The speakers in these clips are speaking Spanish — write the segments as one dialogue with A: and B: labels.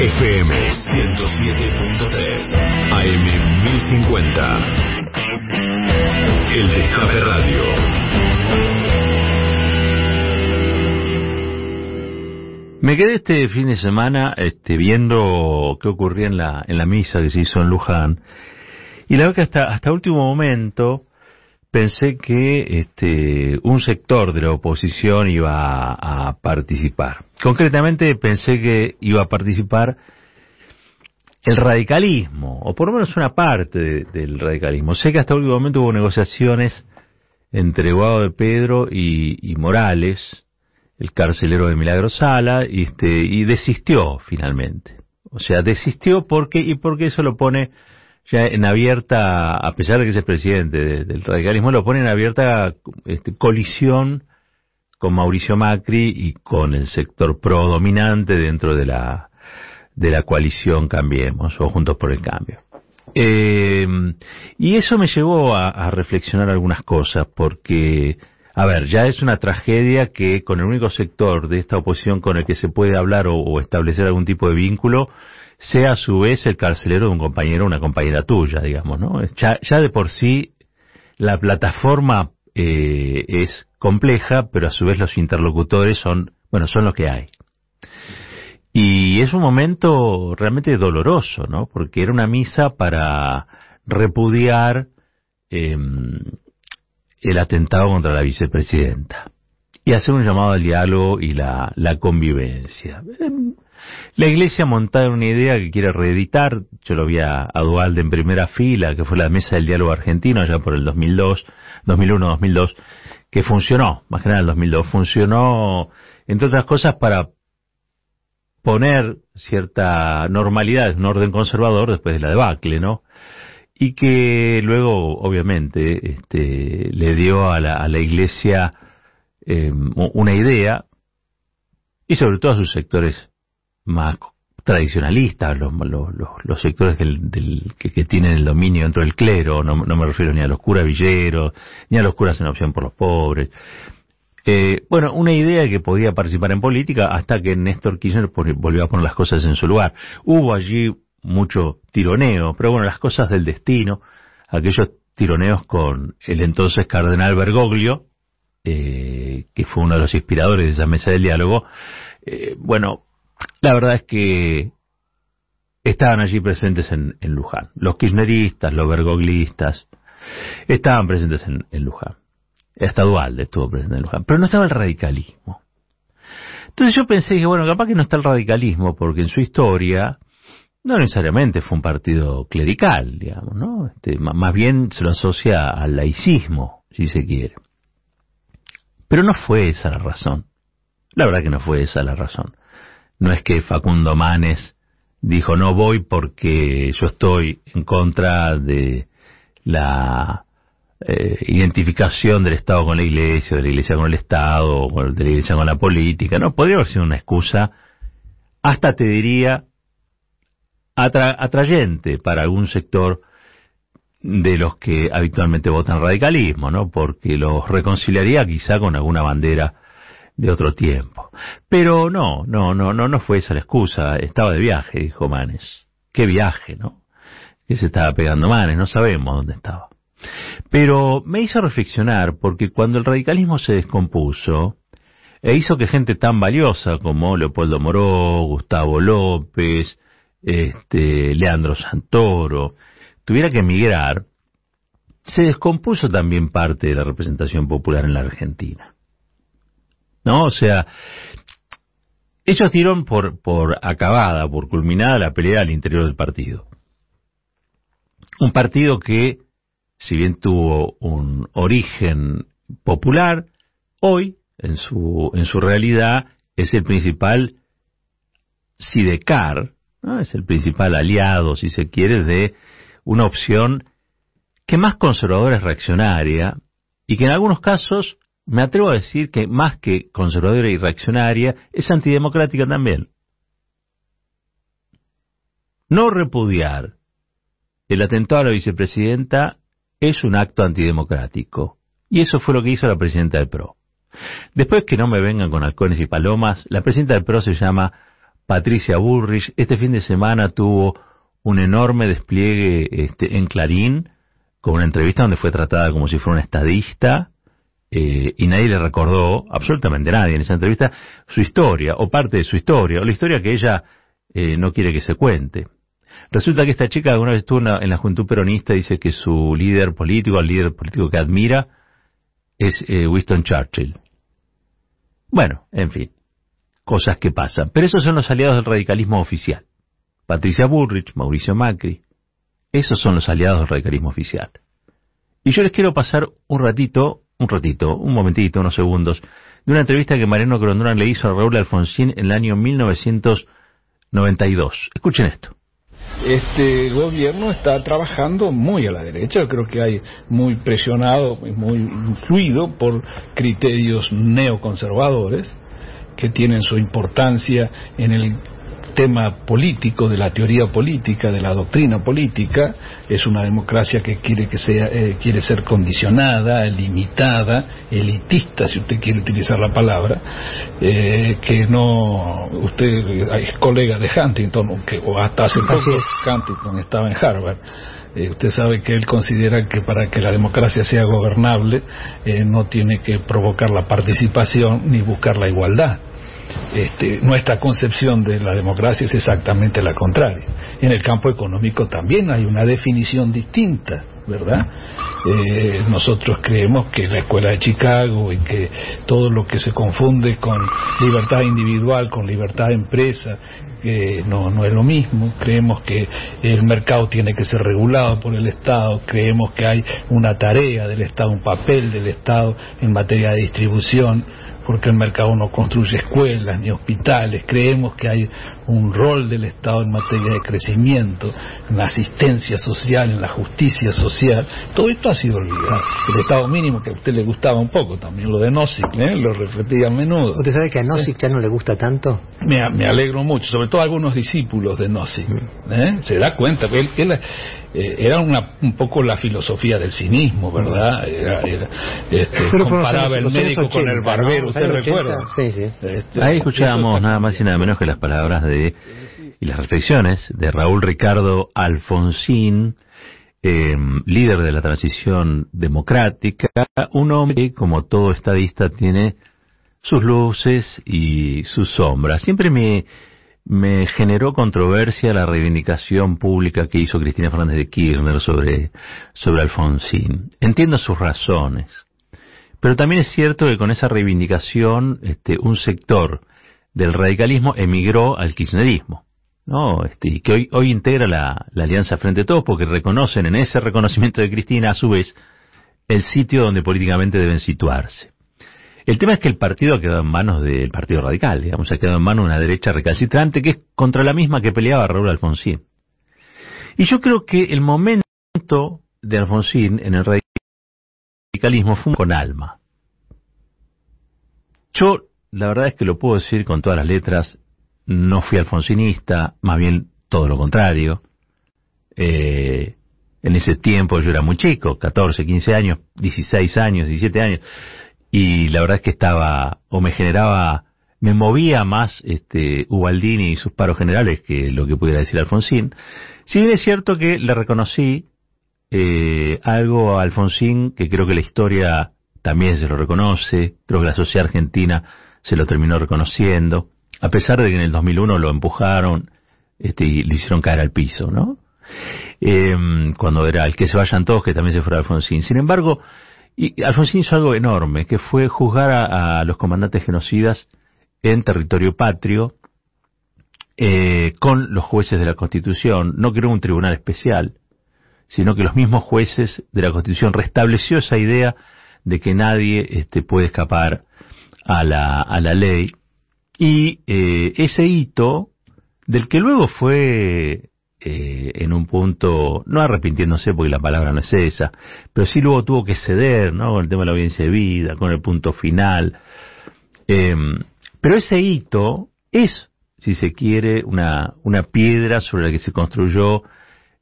A: FM 107.3 AM 1050 El Destape Radio.
B: Me quedé este fin de semana este, viendo qué ocurría en la, en la misa que se hizo en Luján. Y la verdad que hasta, hasta último momento pensé que este, un sector de la oposición iba a, participar. Concretamente pensé que iba a participar el radicalismo, o por lo menos una parte del radicalismo. Sé que hasta el último momento hubo negociaciones entre Guado de Pedro y, Morales, el carcelero de Milagro Sala, y, este, y desistió finalmente. O sea, desistió porque, y porque eso lo pone ya en abierta, a pesar de que es el presidente del radicalismo, lo pone en abierta este, colisión con Mauricio Macri y con el sector pro-dominante dentro de la, de la coalición Cambiemos o Juntos por el Cambio. Eh, y eso me llevó a, reflexionar algunas cosas, porque, a ver, ya es una tragedia que con el único sector de esta oposición con el que se puede hablar o establecer algún tipo de vínculo sea a su vez el carcelero de un compañero o una compañera tuya, digamos, ¿no? Ya, ya de por sí la plataforma eh, es compleja, pero a su vez los interlocutores son, bueno, son los que hay. Y es un momento realmente doloroso, ¿no? Porque era una misa para repudiar em, el atentado contra la vicepresidenta y hacer un llamado al diálogo y la, la convivencia. Em, la Iglesia montada una idea que quiere reeditar, yo lo vi a, Dualde en primera fila, que fue la Mesa del Diálogo Argentino, allá por el 2002, 2001-2002, que funcionó, más que nada el 2002, funcionó, entre otras cosas, para poner cierta normalidad, un orden conservador después de la debacle, ¿no? Y que luego, obviamente, este, le dio a la, a la Iglesia eh, una idea, y sobre todo a sus sectores más tradicionalistas, los, los, los, sectores del, del, que, tienen el dominio dentro del clero, no, no, me refiero ni a los curas villeros, ni a los curas en opción por los pobres. Eh, bueno, una idea que podía participar en política hasta que Néstor Kirchner volvió a poner las cosas en su lugar. Hubo allí mucho tironeo, pero bueno, las cosas del destino, aquellos tironeos con el entonces cardenal Bergoglio, eh, que fue uno de los inspiradores de esa mesa del diálogo, eh, bueno, la verdad es que estaban allí presentes en, Luján. Los kirchneristas, los vergoglistas, estaban presentes en, Luján. Hasta Dualde estuvo presente en Luján. Pero no estaba el radicalismo. Entonces yo pensé que, bueno, capaz que no está el radicalismo, porque en su historia no necesariamente fue un partido clerical, digamos, ¿no? Este, más bien se lo asocia al laicismo, si se quiere. Pero no fue esa la razón. La verdad que no fue esa la razón. No es que Facundo Manes dijo no voy porque yo estoy en contra de la eh, identificación del Estado con la Iglesia, de la Iglesia con el Estado, o de la Iglesia con la política. No, podría haber sido una excusa, hasta te diría, atrayente para algún sector de los que habitualmente votan radicalismo, ¿no? Porque los reconciliaría quizá con alguna bandera de otro tiempo. Pero no, no, no, no, no fue esa la excusa. Estaba de viaje, dijo Manes. Qué viaje, ¿no? Que se estaba pegando Manes, no sabemos dónde estaba. Pero me hizo reflexionar porque cuando el radicalismo se descompuso, e hizo que gente tan valiosa como Leopoldo Moró, Gustavo López, este, Leandro Santoro, tuviera que emigrar, se descompuso también parte de la representación popular en la Argentina. ¿No? O sea, ellos dieron por, por acabada, por culminada la pelea al interior del partido. Un partido que, si bien tuvo un origen popular, hoy, en su, en su realidad, es el principal sidecar, ¿no? es el principal aliado, si se quiere, de una opción que más conservadora es reaccionaria y que en algunos casos me atrevo a decir que más que conservadora y reaccionaria, es antidemocrática también. No repudiar el atentado a la vicepresidenta es un acto antidemocrático. Y eso fue lo que hizo la presidenta del PRO. Después que no me vengan con halcones y palomas, la presidenta del PRO se llama Patricia Bullrich. Este fin de semana tuvo un enorme despliegue este, en Clarín, con una entrevista donde fue tratada como si fuera una estadista, eh, y nadie le recordó, absolutamente nadie en esa entrevista, su historia, o parte de su historia, o la historia que ella eh, no quiere que se cuente. Resulta que esta chica alguna vez estuvo en la, juventud peronista dice que su líder político, el líder político que admira, es eh, Winston Churchill. Bueno, en fin, cosas que pasan. Pero esos son los aliados del radicalismo oficial. Patricia Bullrich, Mauricio Macri, esos son los aliados del radicalismo oficial. Y yo les quiero pasar un ratito, un ratito, un momentito, unos segundos, de una entrevista que Mariano Grondona le hizo a Raúl Alfonsín en el año 1992. Escuchen esto.
C: Este gobierno está trabajando muy a la derecha, creo que hay muy presionado, muy influido por criterios neoconservadores que tienen su importancia en el tema político, de la teoría política, de la doctrina política, es una democracia que quiere que sea, eh, quiere ser condicionada, limitada, elitista, si usted quiere utilizar la palabra, eh, que no, usted es colega de Huntington, que, o hasta hace poco Huntington estaba en Harvard. Eh, usted sabe que él considera que para que la democracia sea gobernable no tiene que provocar la participación ni buscar la igualdad este, nuestra concepción de la democracia es exactamente la contraria. En el campo económico también hay una definición distinta, ¿verdad? Eh, nosotros creemos que la escuela de Chicago y que todo lo que se confunde con libertad individual, con libertad de empresa, que no, no es lo mismo. Creemos que el mercado tiene que ser regulado por el Estado, creemos que hay una tarea del Estado, un papel del Estado en materia de distribución porque el mercado no construye escuelas ni hospitales. Creemos que hay un rol del Estado en materia de crecimiento, en la asistencia social, en la justicia social. Todo esto ha sido olvidado. El Estado mínimo que a usted le gustaba un poco, también lo de Nozick, ¿eh? lo repetía a menudo.
D: ¿Usted sabe que a Nozick ya no le gusta tanto?
C: Me, alegro mucho, sobre todo a algunos discípulos de Nozick. ¿eh? Se da cuenta que él, eh, era una, un poco la filosofía del cinismo, ¿verdad? Era, este, comparaba el médico con el barbero, ¿usted recuerda?
B: Sí, sí. Este, Ahí escuchábamos nada más y nada menos que las palabras de y las reflexiones de Raúl Ricardo Alfonsín, em, líder de la transición democrática, un hombre que, como todo estadista, tiene sus luces y sus sombras. Siempre me, me generó controversia la reivindicación pública que hizo Cristina Fernández de Kirchner sobre, sobre Alfonsín. Entiendo sus razones, pero también es cierto que con esa reivindicación este, un sector del radicalismo emigró al kirchnerismo. ¿no? Este, y que hoy, hoy integra la, la Alianza Frente a Todos porque reconocen en ese reconocimiento de Cristina a su vez el sitio donde políticamente deben situarse. El tema es que el partido ha quedado en manos del Partido Radical, digamos, ha quedado en manos de una derecha recalcitrante que es contra la misma que peleaba Raúl Alfonsín. Y yo creo que el momento de Alfonsín en el radicalismo fue con alma. Yo, la verdad es que lo puedo decir con todas las letras, no fui alfonsinista, más bien todo lo contrario. Eh, en ese tiempo yo era muy chico, 14, 15 años, 16 años, 17 años y la verdad es que estaba, o me generaba, me movía más este Ubaldini y sus paros generales que lo que pudiera decir Alfonsín. Si bien es cierto que le reconocí eh, algo a Alfonsín que creo que la historia también se lo reconoce, creo que la sociedad argentina se lo terminó reconociendo, a pesar de que en el 2001 lo empujaron este, y le hicieron caer al piso, ¿no? Eh, cuando era el que se vayan todos, que también se fuera Alfonsín. Sin embargo, y Alfonsín hizo algo enorme, que fue juzgar a, los comandantes genocidas en territorio patrio eh, con los jueces de la Constitución. No creó un tribunal especial, sino que los mismos jueces de la Constitución restableció esa idea de que nadie este, puede escapar a la, a la ley. Y eh, ese hito, del que luego fue eh, en un punto, no arrepintiéndose porque la palabra no es esa, pero sí luego tuvo que ceder, ¿no? Con el tema de la audiencia de vida, con el punto final. Em, pero ese hito es, si se quiere, una, una piedra sobre la que se construyó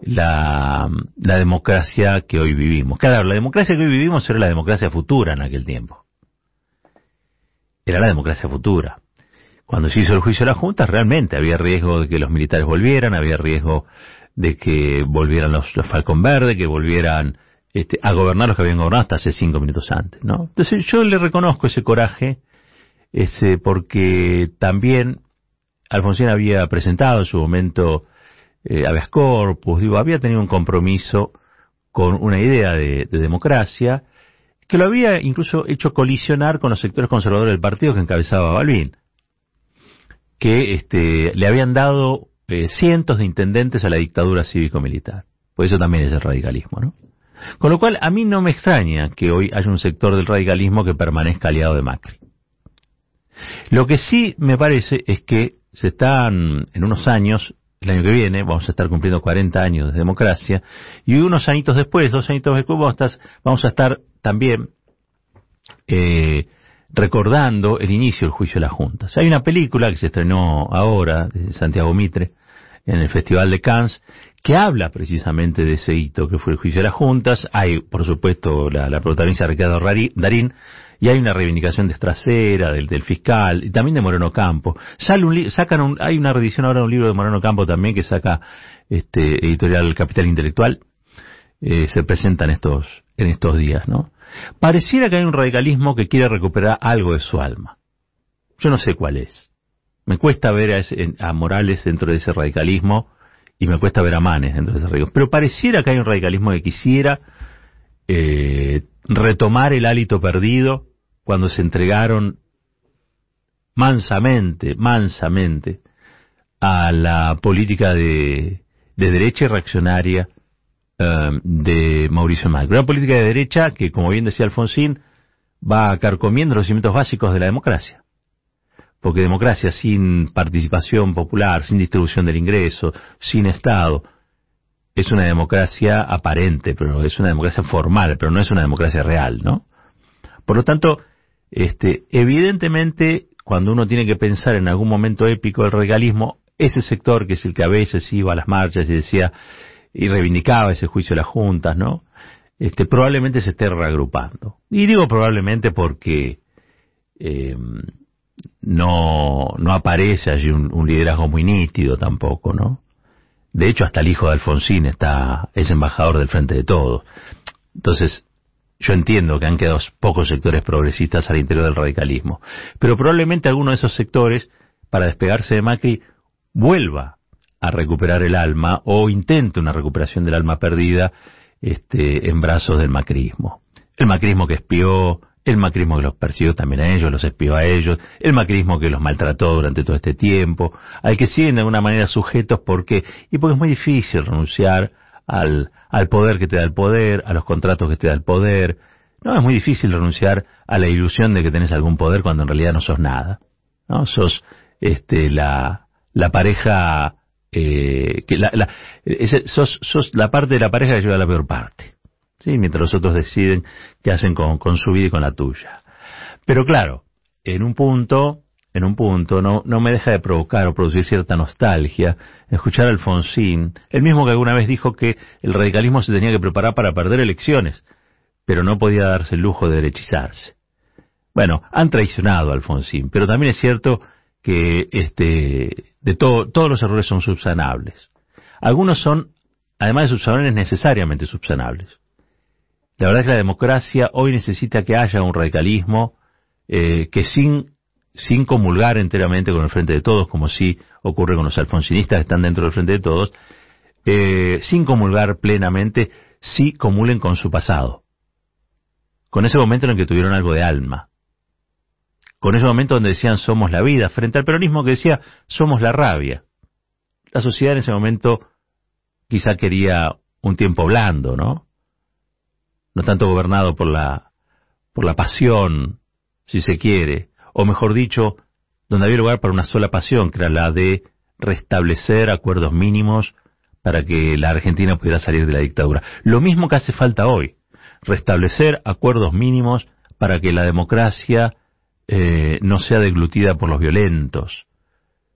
B: la, la democracia que hoy vivimos. Claro, la democracia que hoy vivimos era la democracia futura en aquel tiempo. Era la democracia futura. Cuando se hizo el juicio de la Junta, realmente había riesgo de que los militares volvieran, había riesgo de que volvieran los, los Falcón Verde, que volvieran este, a gobernar los que habían gobernado hasta hace cinco minutos antes, ¿no? Entonces yo le reconozco ese coraje, ese, porque también Alfonsín había presentado en su momento eh, corpus, digo, había tenido un compromiso con una idea de, de, democracia que lo había incluso hecho colisionar con los sectores conservadores del partido que encabezaba Balbín, que este, le habían dado eh, cientos de intendentes a la dictadura cívico-militar. Pues eso también es el radicalismo, ¿no? Con lo cual, a mí no me extraña que hoy haya un sector del radicalismo que permanezca aliado de Macri. Lo que sí me parece es que se están, en unos años, el año que viene, vamos a estar cumpliendo 40 años de democracia, y unos añitos después, dos añitos después, vamos a estar también eh, recordando el inicio del juicio de las juntas. Hay una película que se estrenó ahora, de Santiago Mitre, en el Festival de Cannes, que habla precisamente de ese hito que fue el juicio de las juntas. Hay, por supuesto, la, la protagonista Ricardo Darín, y hay una reivindicación de Estracera, del, del fiscal, y también de Moreno Campo. Sale un sacan un, hay una reedición ahora de un libro de Moreno Campo también que saca este editorial Capital Intelectual. Eh, se presenta en estos, en estos días, ¿no? Pareciera que hay un radicalismo que quiere recuperar algo de su alma. Yo no sé cuál es. Me cuesta ver a, ese, a Morales dentro de ese radicalismo y me cuesta ver a Manes dentro de ese radicalismo. Pero pareciera que hay un radicalismo que quisiera eh, retomar el hálito perdido cuando se entregaron mansamente, mansamente, a la política de, de derecha y reaccionaria uh, de Mauricio Macri. Una política de derecha que, como bien decía Alfonsín, va carcomiendo los cimientos básicos de la democracia porque democracia sin participación popular, sin distribución del ingreso, sin Estado, es una democracia aparente, pero es una democracia formal, pero no es una democracia real, ¿no? Por lo tanto, este, evidentemente, cuando uno tiene que pensar en algún momento épico del regalismo, ese sector que es el que a veces iba a las marchas y decía y reivindicaba ese juicio de las juntas, ¿no? Este, probablemente se esté reagrupando. Y digo probablemente porque eh, no, no aparece allí un, un, liderazgo muy nítido tampoco, ¿no? De hecho, hasta el hijo de Alfonsín está, es embajador del Frente de Todos. Entonces, yo entiendo que han quedado pocos sectores progresistas al interior del radicalismo. Pero probablemente alguno de esos sectores, para despegarse de Macri, vuelva a recuperar el alma o intente una recuperación del alma perdida este, en brazos del macrismo. El macrismo que espió, el macrismo que los persiguió también a ellos, los espió a ellos, el macrismo que los maltrató durante todo este tiempo, al que siguen de alguna manera sujetos porque, y porque es muy difícil renunciar al, al poder que te da el poder, a los contratos que te da el poder. No, es muy difícil renunciar a la ilusión de que tenés algún poder cuando en realidad no sos nada. ¿no? Sos este, la pareja, eh, que la, la, sos, sos la parte de la pareja que lleva la peor parte. ¿sí? mientras los otros deciden qué hacen con, con su vida y con la tuya. Pero claro, en un punto, en un punto, no, no me deja de provocar o producir cierta nostalgia escuchar a Alfonsín, el mismo que alguna vez dijo que el radicalismo se tenía que preparar para perder elecciones, pero no podía darse el lujo de derechizarse. Bueno, han traicionado a Alfonsín, pero también es cierto que este, de todo, todos los errores son subsanables. Algunos son, además de subsanables, necesariamente subsanables. La verdad es que la democracia hoy necesita que haya un radicalismo eh, que sin, sin comulgar enteramente con el Frente de Todos, como sí ocurre con los alfonsinistas que están dentro del Frente de Todos, eh, sin comulgar plenamente, sí comulguen con su pasado. Con ese momento en el que tuvieron algo de alma. Con ese momento donde decían somos la vida, frente al peronismo que decía somos la rabia. La sociedad en ese momento quizá quería un tiempo blando, ¿no? no tanto gobernado por la, por la pasión, si se quiere, o mejor dicho, donde había lugar para una sola pasión, que era la de restablecer acuerdos mínimos para que la Argentina pudiera salir de la dictadura. Lo mismo que hace falta hoy, restablecer acuerdos mínimos para que la democracia eh, no sea deglutida por los violentos,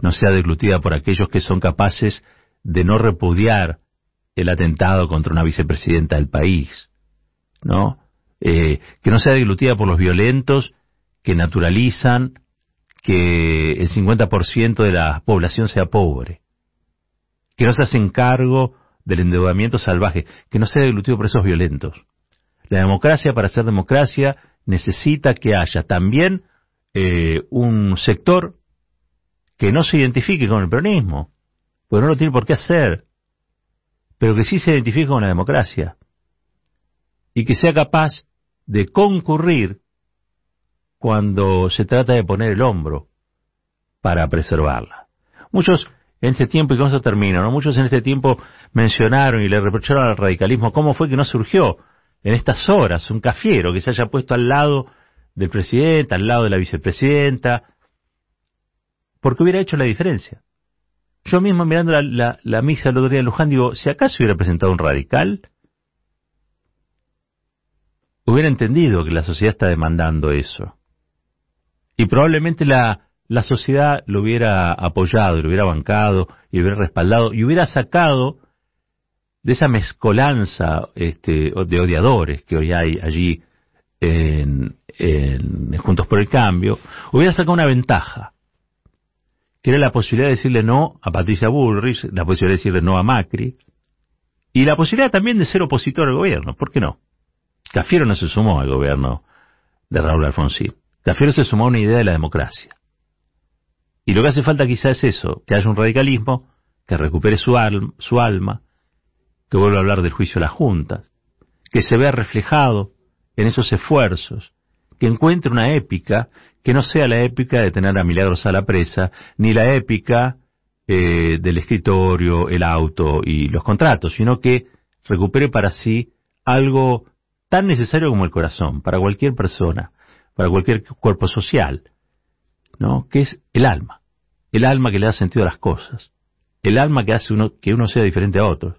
B: no sea deglutida por aquellos que son capaces de no repudiar el atentado contra una vicepresidenta del país, ¿no? Eh, que no sea deglutida por los violentos que naturalizan que el 50% de la población sea pobre, que no se hacen cargo del endeudamiento salvaje, que no sea deglutido por esos violentos. La democracia, para ser democracia, necesita que haya también eh, un sector que no se identifique con el peronismo, porque no lo tiene por qué hacer, pero que sí se identifique con la democracia y que sea capaz de concurrir cuando se trata de poner el hombro para preservarla. Muchos en este tiempo, y con eso termino, ¿no? muchos en este tiempo mencionaron y le reprocharon al radicalismo cómo fue que no surgió en estas horas un cafiero que se haya puesto al lado del presidente, al lado de la vicepresidenta, porque hubiera hecho la diferencia. Yo mismo mirando la, la, misa del otro día de Luján digo, si acaso hubiera presentado un radical, hubiera entendido que la sociedad está demandando eso. Y probablemente la, la sociedad lo hubiera apoyado, lo hubiera bancado, y lo hubiera respaldado, y hubiera sacado de esa mezcolanza este, de odiadores que hoy hay allí en, Juntos por el Cambio, hubiera sacado una ventaja, que era la posibilidad de decirle no a Patricia Bullrich, la posibilidad de decirle no a Macri, y la posibilidad también de ser opositor al gobierno, ¿por qué no? Cafiero no se sumó al gobierno de Raúl Alfonsín. Cafiero se sumó a una idea de la democracia. Y lo que hace falta quizá es eso, que haya un radicalismo que recupere su, su alma, que vuelva a hablar del juicio de las juntas, que se vea reflejado en esos esfuerzos, que encuentre una épica que no sea la épica de tener a Milagros a la presa, ni la épica eh, del escritorio, el auto y los contratos, sino que recupere para sí algo tan necesario como el corazón, para cualquier persona, para cualquier cuerpo social, ¿no? que es el alma, el alma que le da sentido a las cosas, el alma que hace uno, que uno sea diferente a otros,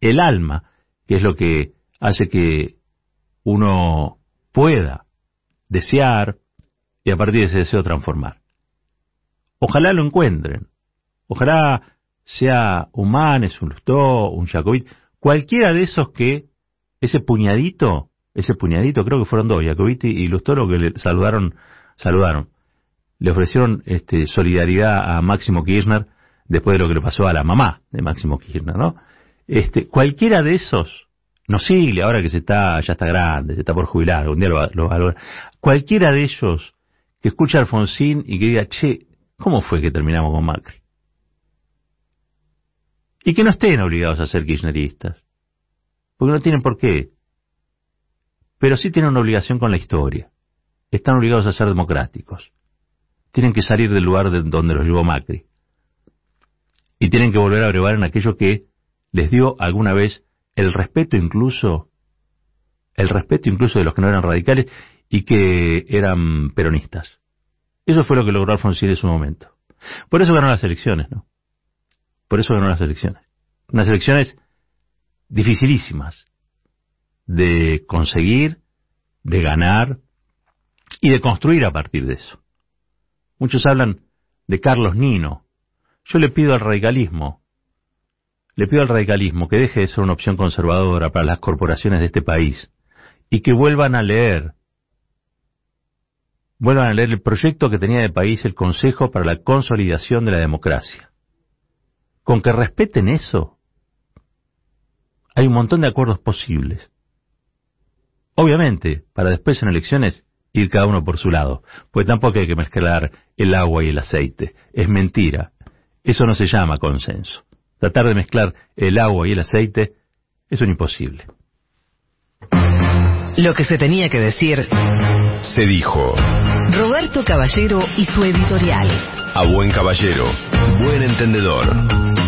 B: el alma que es lo que hace que uno pueda desear y a partir de ese deseo transformar. Ojalá lo encuentren, ojalá sea un Manes, un Lustó, un Jacobit, cualquiera de esos que ese puñadito, ese puñadito, creo que fueron dos, Jacobit y Lustó, lo que le saludaron, saludaron le ofrecieron este, solidaridad a Máximo Kirchner después de lo que le pasó a la mamá de Máximo Kirchner, ¿no? Este, cualquiera de esos, no sigue ahora que se está, ya está grande, se está por jubilar, algún día lo, lo, cualquiera de ellos que escucha a Alfonsín y que diga, che, ¿cómo fue que terminamos con Macri? Y que no estén obligados a ser kirchneristas, porque no tienen por qué, pero sí tienen una obligación con la historia, están obligados a ser democráticos tienen que salir del lugar de donde los llevó Macri. Y tienen que volver a brevar en aquello que les dio alguna vez el respeto incluso, el respeto incluso de los que no eran radicales y que eran peronistas. Eso fue lo que logró Alfonsín en su momento. Por eso ganó las elecciones, ¿no? Por eso ganó las elecciones. Unas elecciones dificilísimas de conseguir, de ganar y de construir a partir de eso. Muchos hablan de Carlos Nino. Yo le pido al radicalismo, le pido al radicalismo que deje de ser una opción conservadora para las corporaciones de este país y que vuelvan a leer, vuelvan a leer el proyecto que tenía de país el Consejo para la Consolidación de la Democracia. Con que respeten eso, hay un montón de acuerdos posibles. Obviamente, para después en elecciones ir cada uno por su lado, pues tampoco hay que mezclar el agua y el aceite. Es mentira. Eso no se llama consenso. Tratar de mezclar el agua y el aceite es un imposible.
E: Lo que se tenía que decir
A: se dijo.
E: Roberto Caballero y su editorial.
A: A buen caballero, buen entendedor.